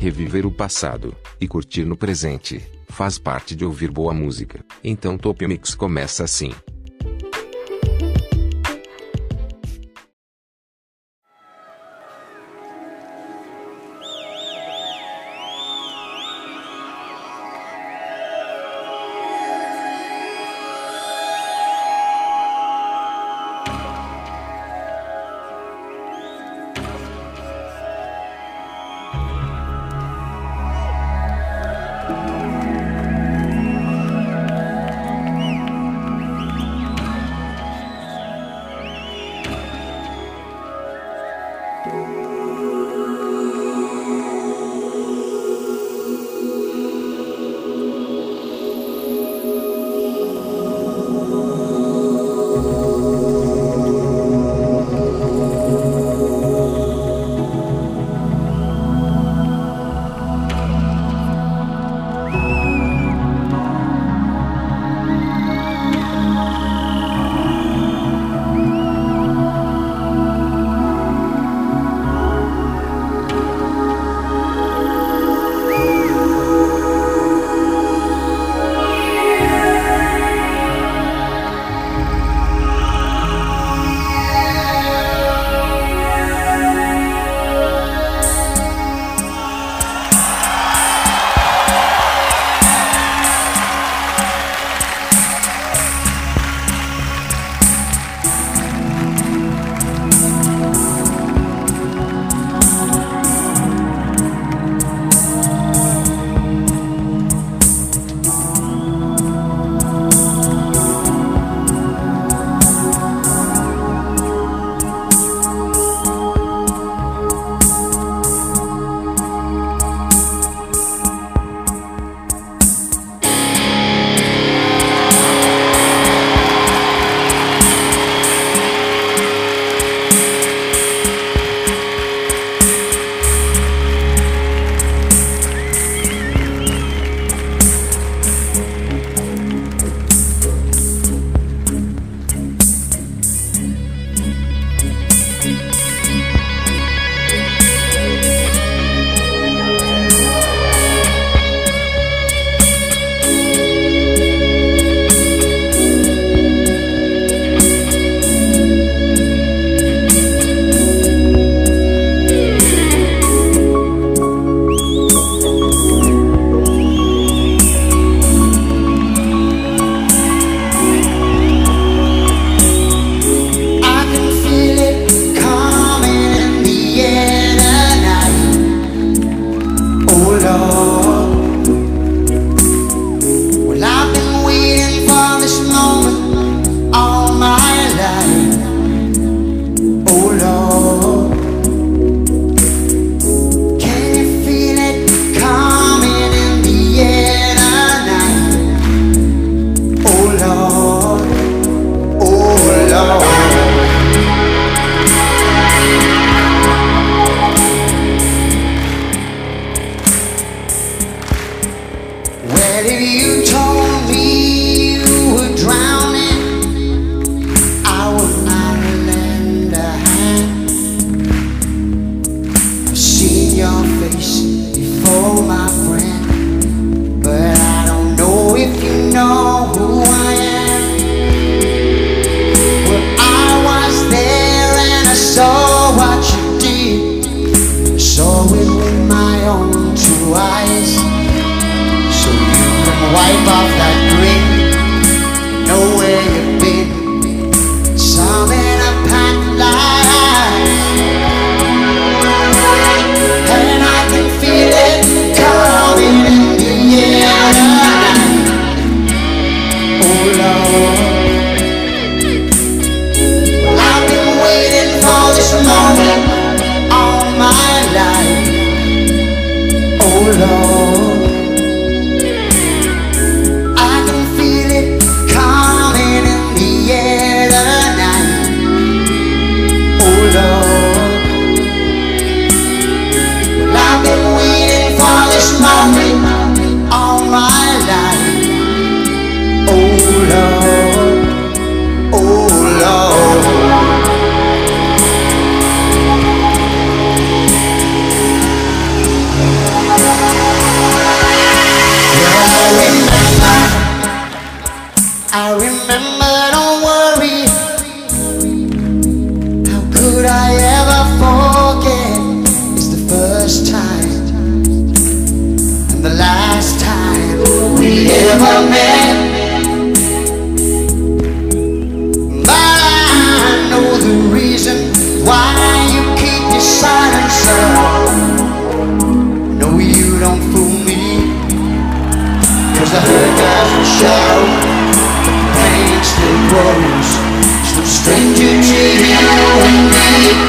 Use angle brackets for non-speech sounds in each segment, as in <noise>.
Reviver o passado e curtir no presente faz parte de ouvir boa música. Então Top Mix começa assim.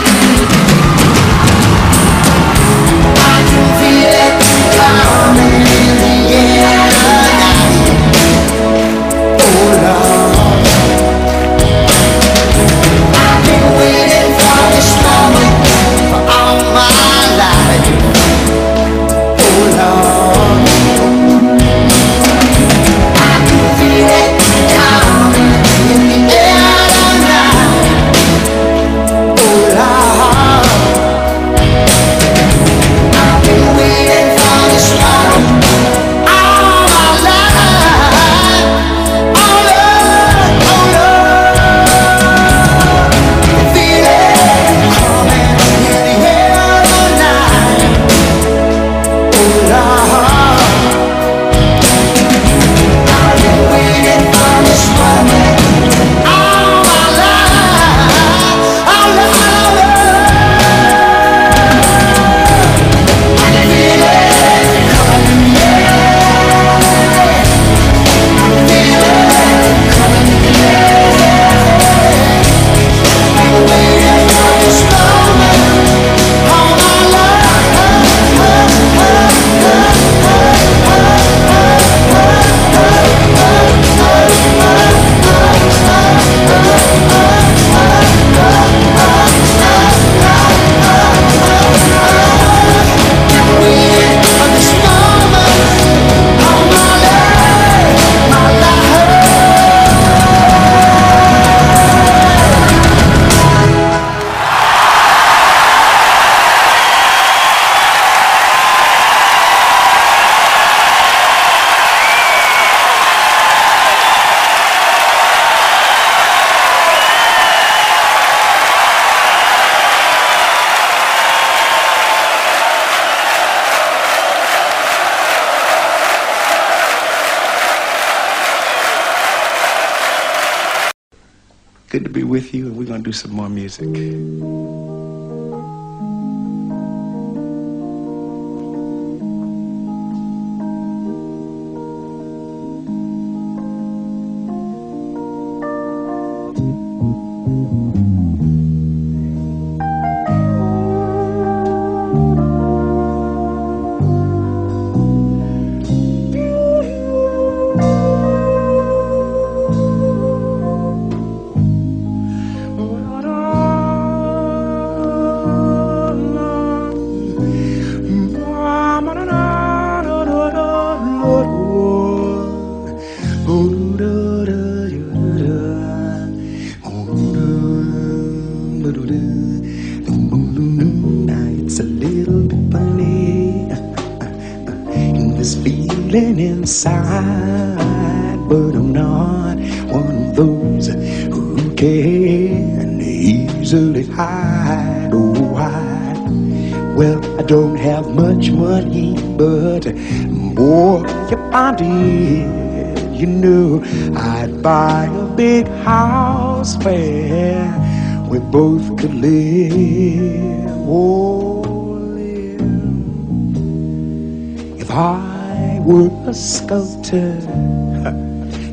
Do some more music. You knew I'd buy a big house where we both could live. Oh, live. If I were a sculptor, <laughs>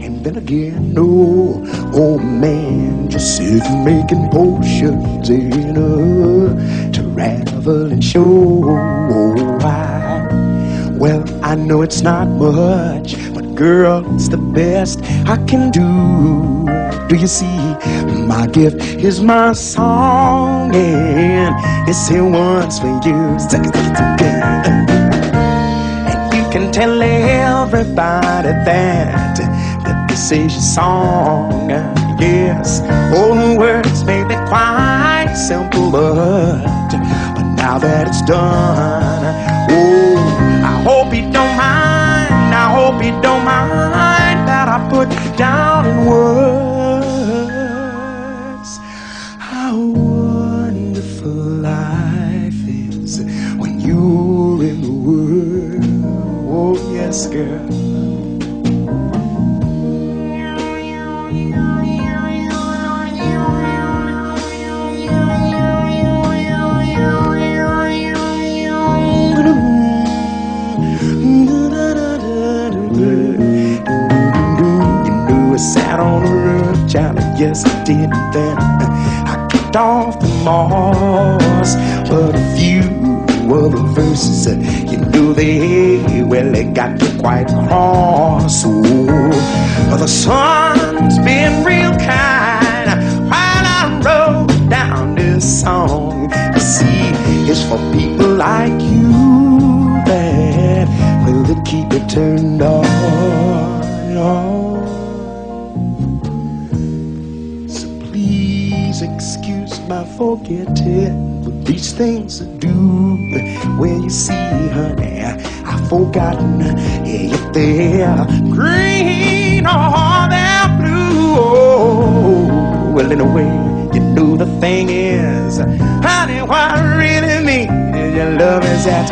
and then again, no, oh man, just sitting making potions in a traveling show. Oh, I, know it's not much but girl, it's the best I can do. Do you see? My gift is my song, and it's here once for you. And you can tell everybody that that this is your song. Yes, all words may be quite simple, but but now that it's done, hope you don't mind that I put down in words off the moss. But a few other verses, uh, you know they well they got you quite cross. Oh, the sun's been real kind while I wrote down this song. You see, it's for people like you that will keep it turned on. So please excuse my forgetting but these things I do. Well, you see, honey, I've forgotten if they're green or they're blue. Oh, well, in a way, you know the thing is, honey, what I really mean is your love is that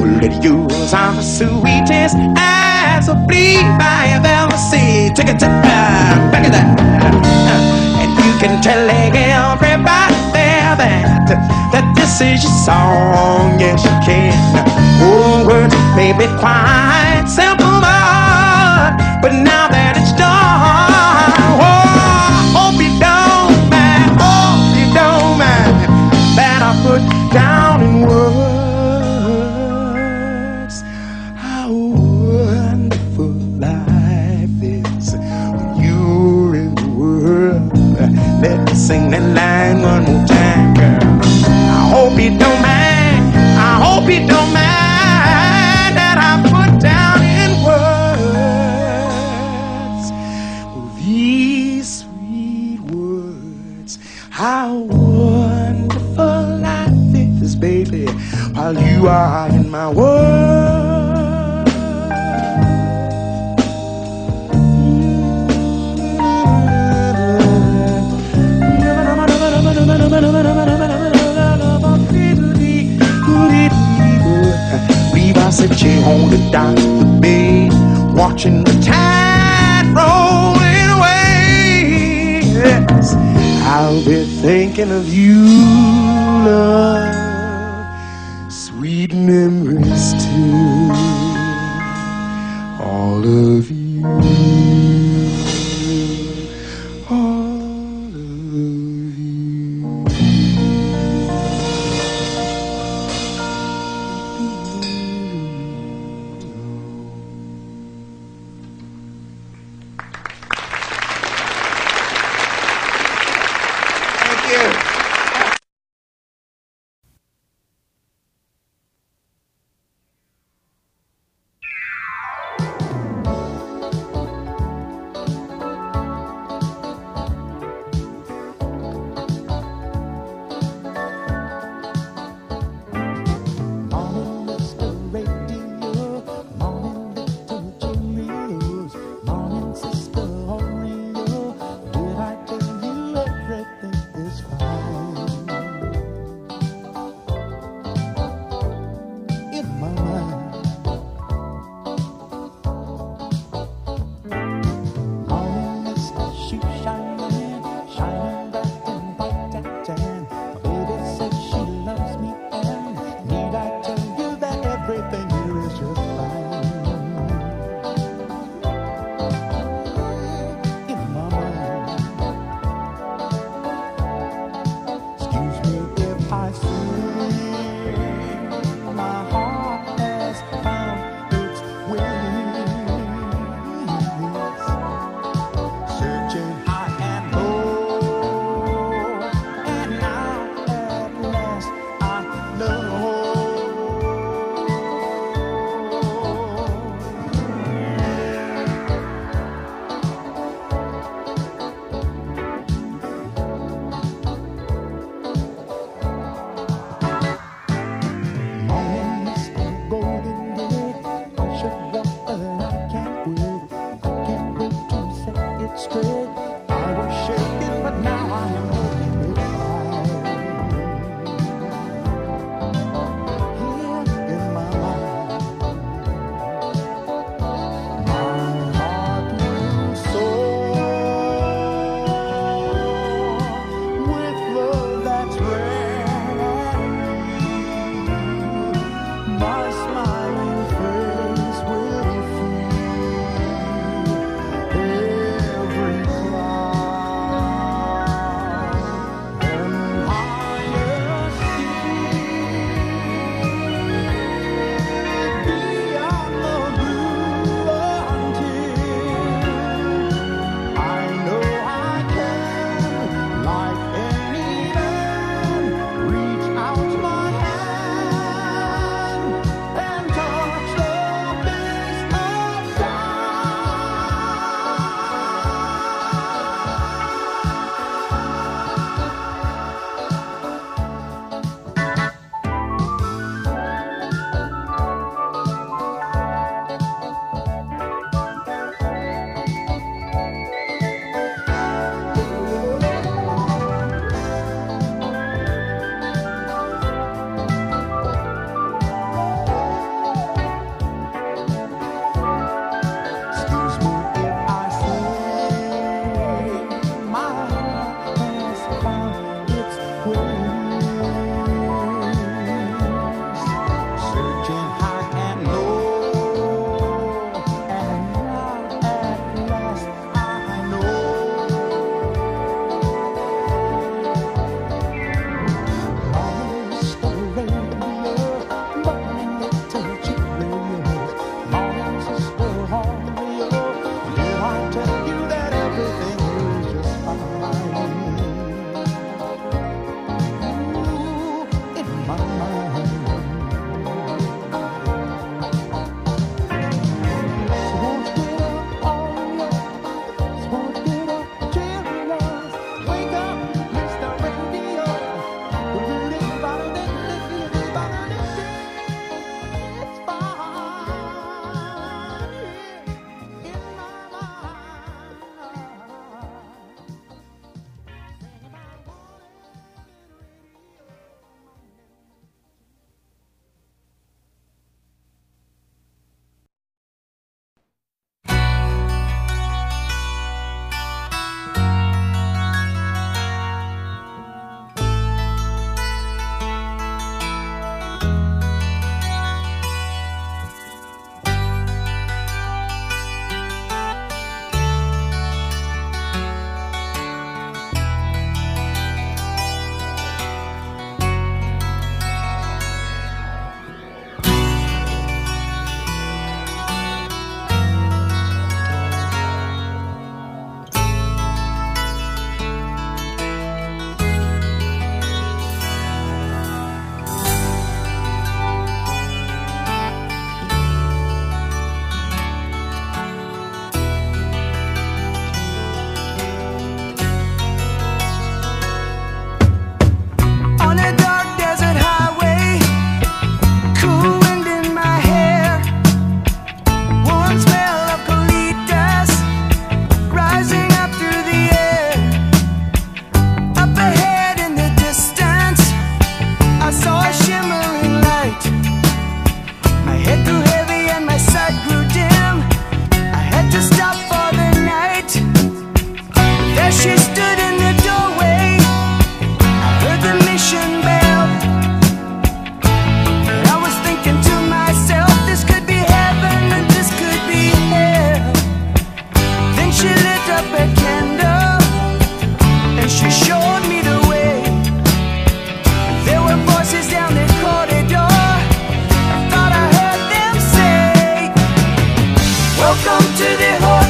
well, it yours. I'm the sweetest as a bee I have ever seen. Take it to back, back of that. Can tell everybody that that this is your song. Yes, you can. Oh, words may be quite simple, but now sing thinking of you, Welcome to the home.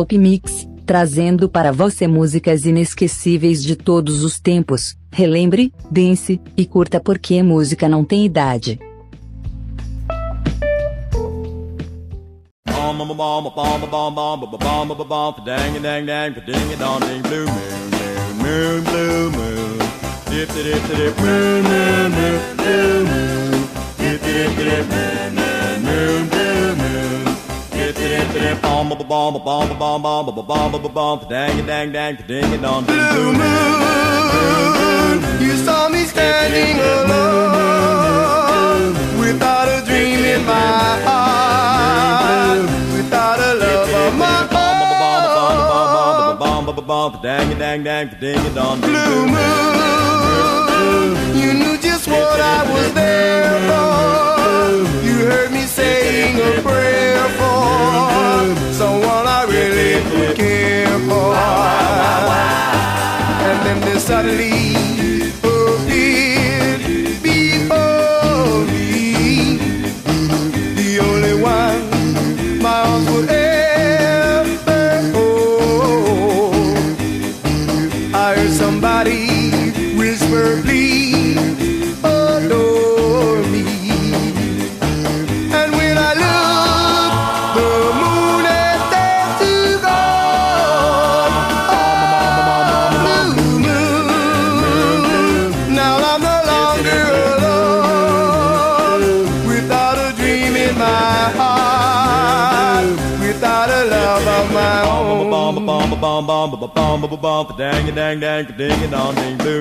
Top Mix, trazendo para você músicas inesquecíveis de todos os tempos. Relembre, dance e curta porque música não tem idade. Blue moon. You saw me standing alone without a dream in my heart, without a love of my own. Blue moon, you knew just what I was there for. You heard me saying a prayer for someone I really care for. And then there suddenly about the dang a dang dang a ding a dong ding blue.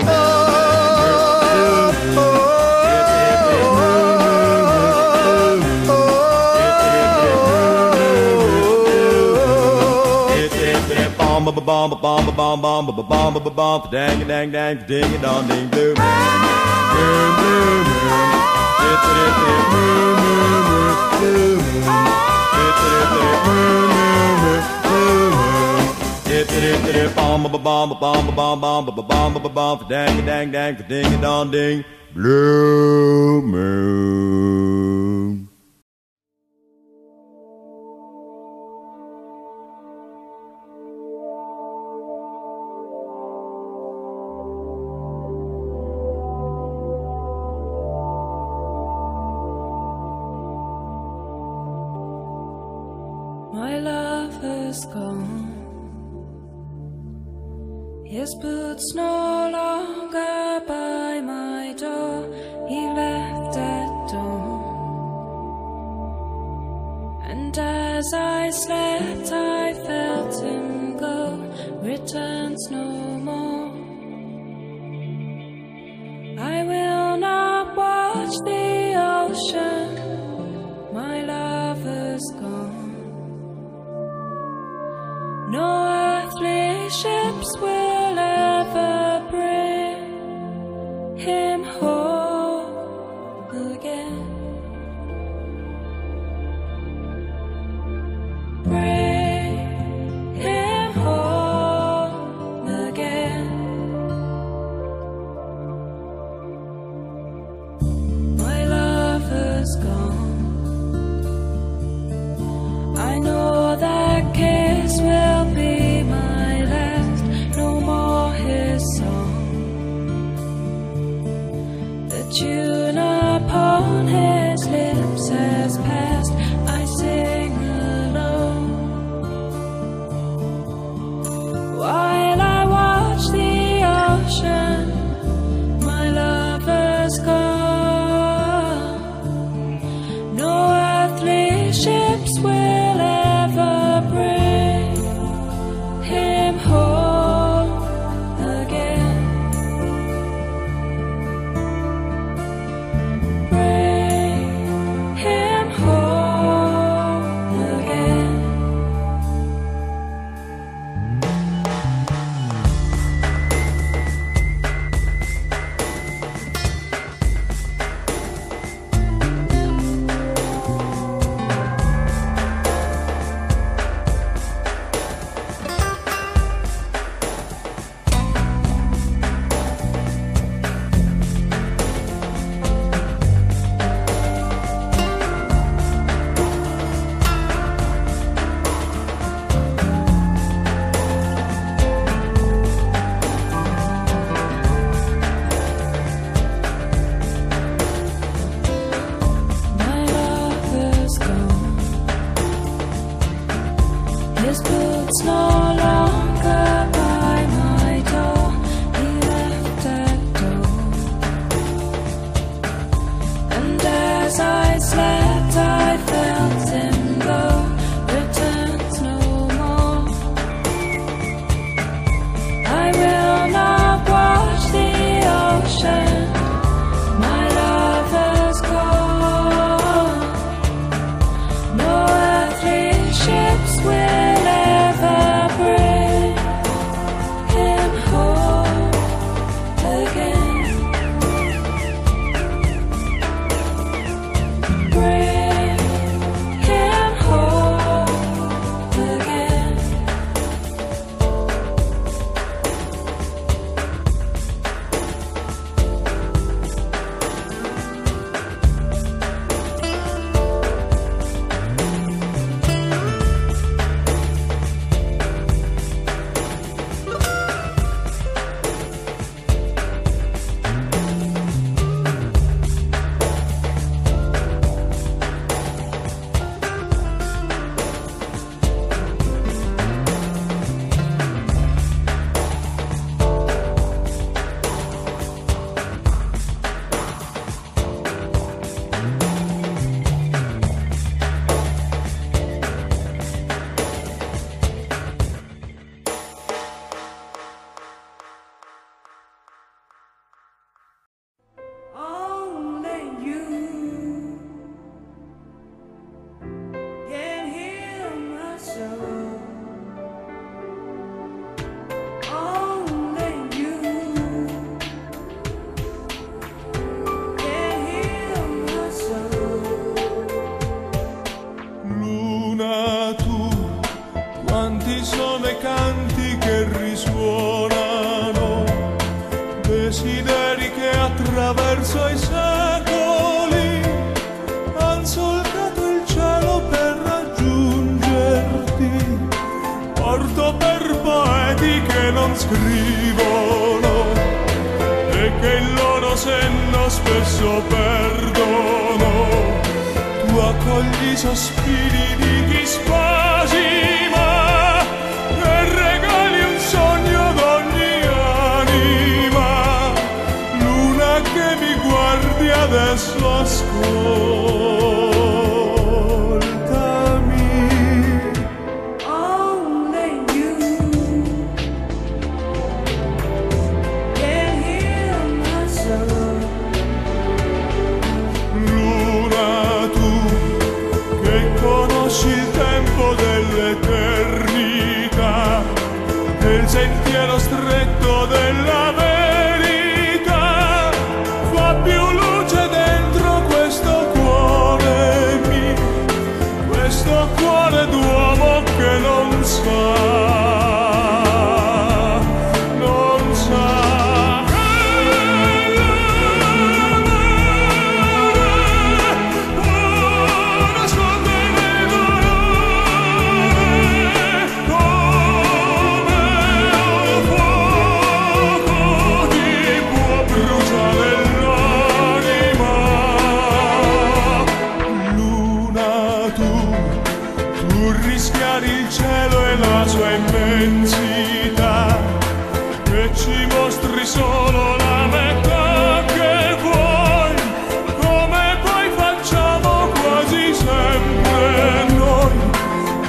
Bomb a bomb a bomb a bomb bomb a bomb a bomb dang a dang dang ding a dong ding blue. Boom boom boom. Dip dip dip boom boom. bum ba bum ba bum ba bum bum ba bum ba bum ba dang dang dang ding dong ding blue moon.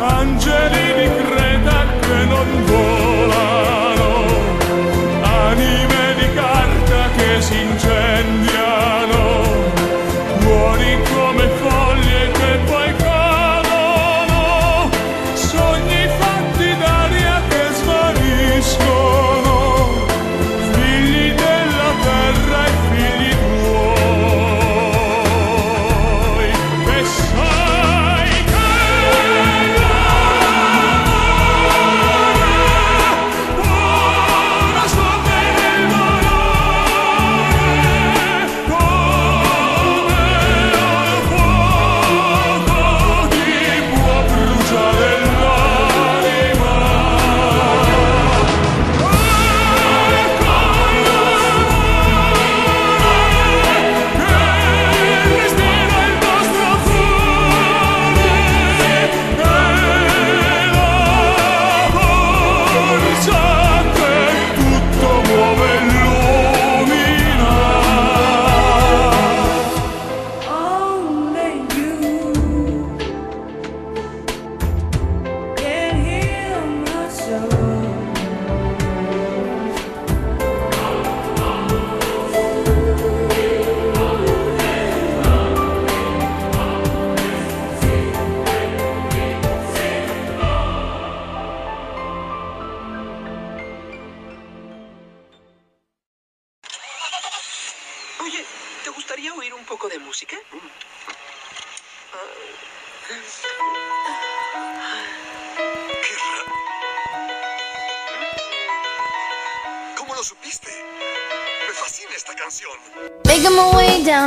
Angeli di Cristo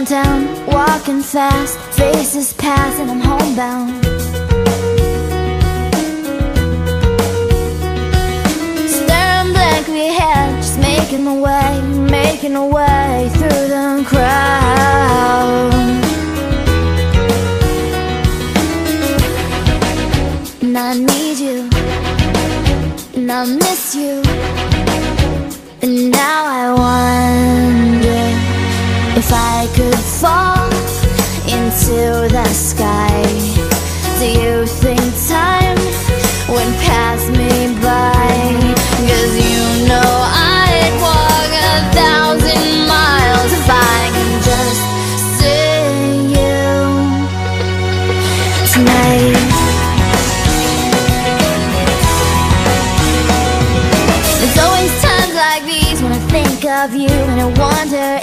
downtown, walking fast Faces pass and I'm homebound. Staring blankly ahead, just making a way Making a way through the crowd. And I need you And I miss you And now I wonder if I fall into the sky Do you think time would pass me by? Cause you know I'd walk a thousand miles If I can just see you tonight There's always times like these when I think of you and I wonder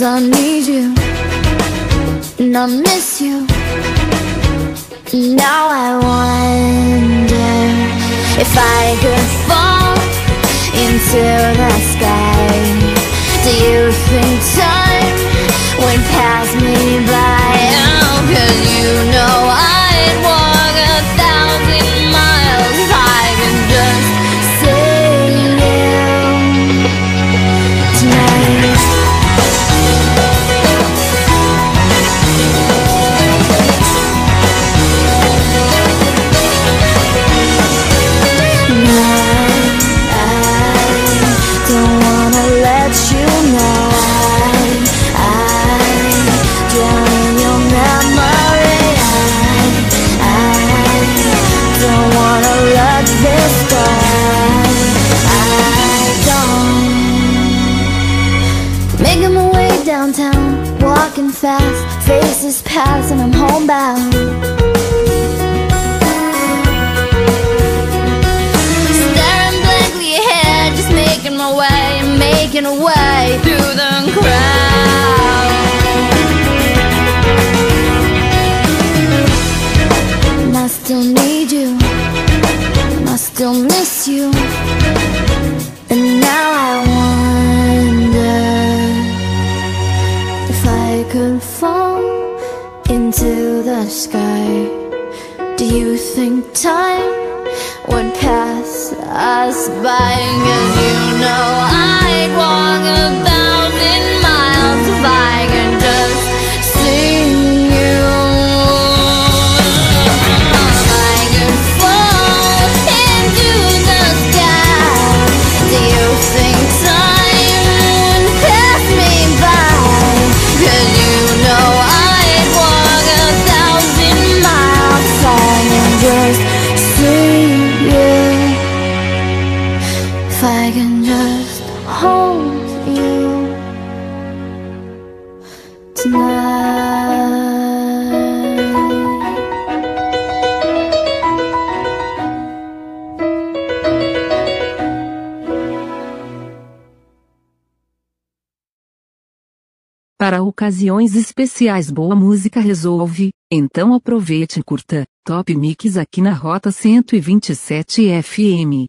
Cause I need you and I miss you. Now I wonder if I could fall into downtown, walking fast, faces pass, and I'm homebound. Staring blankly ahead, just making my way, making a way through the crowd. And I still need us by? Cause you know I'd walk Para ocasiões especiais boa música resolve, então aproveite e curta Top Mix aqui na Rota 127 FM.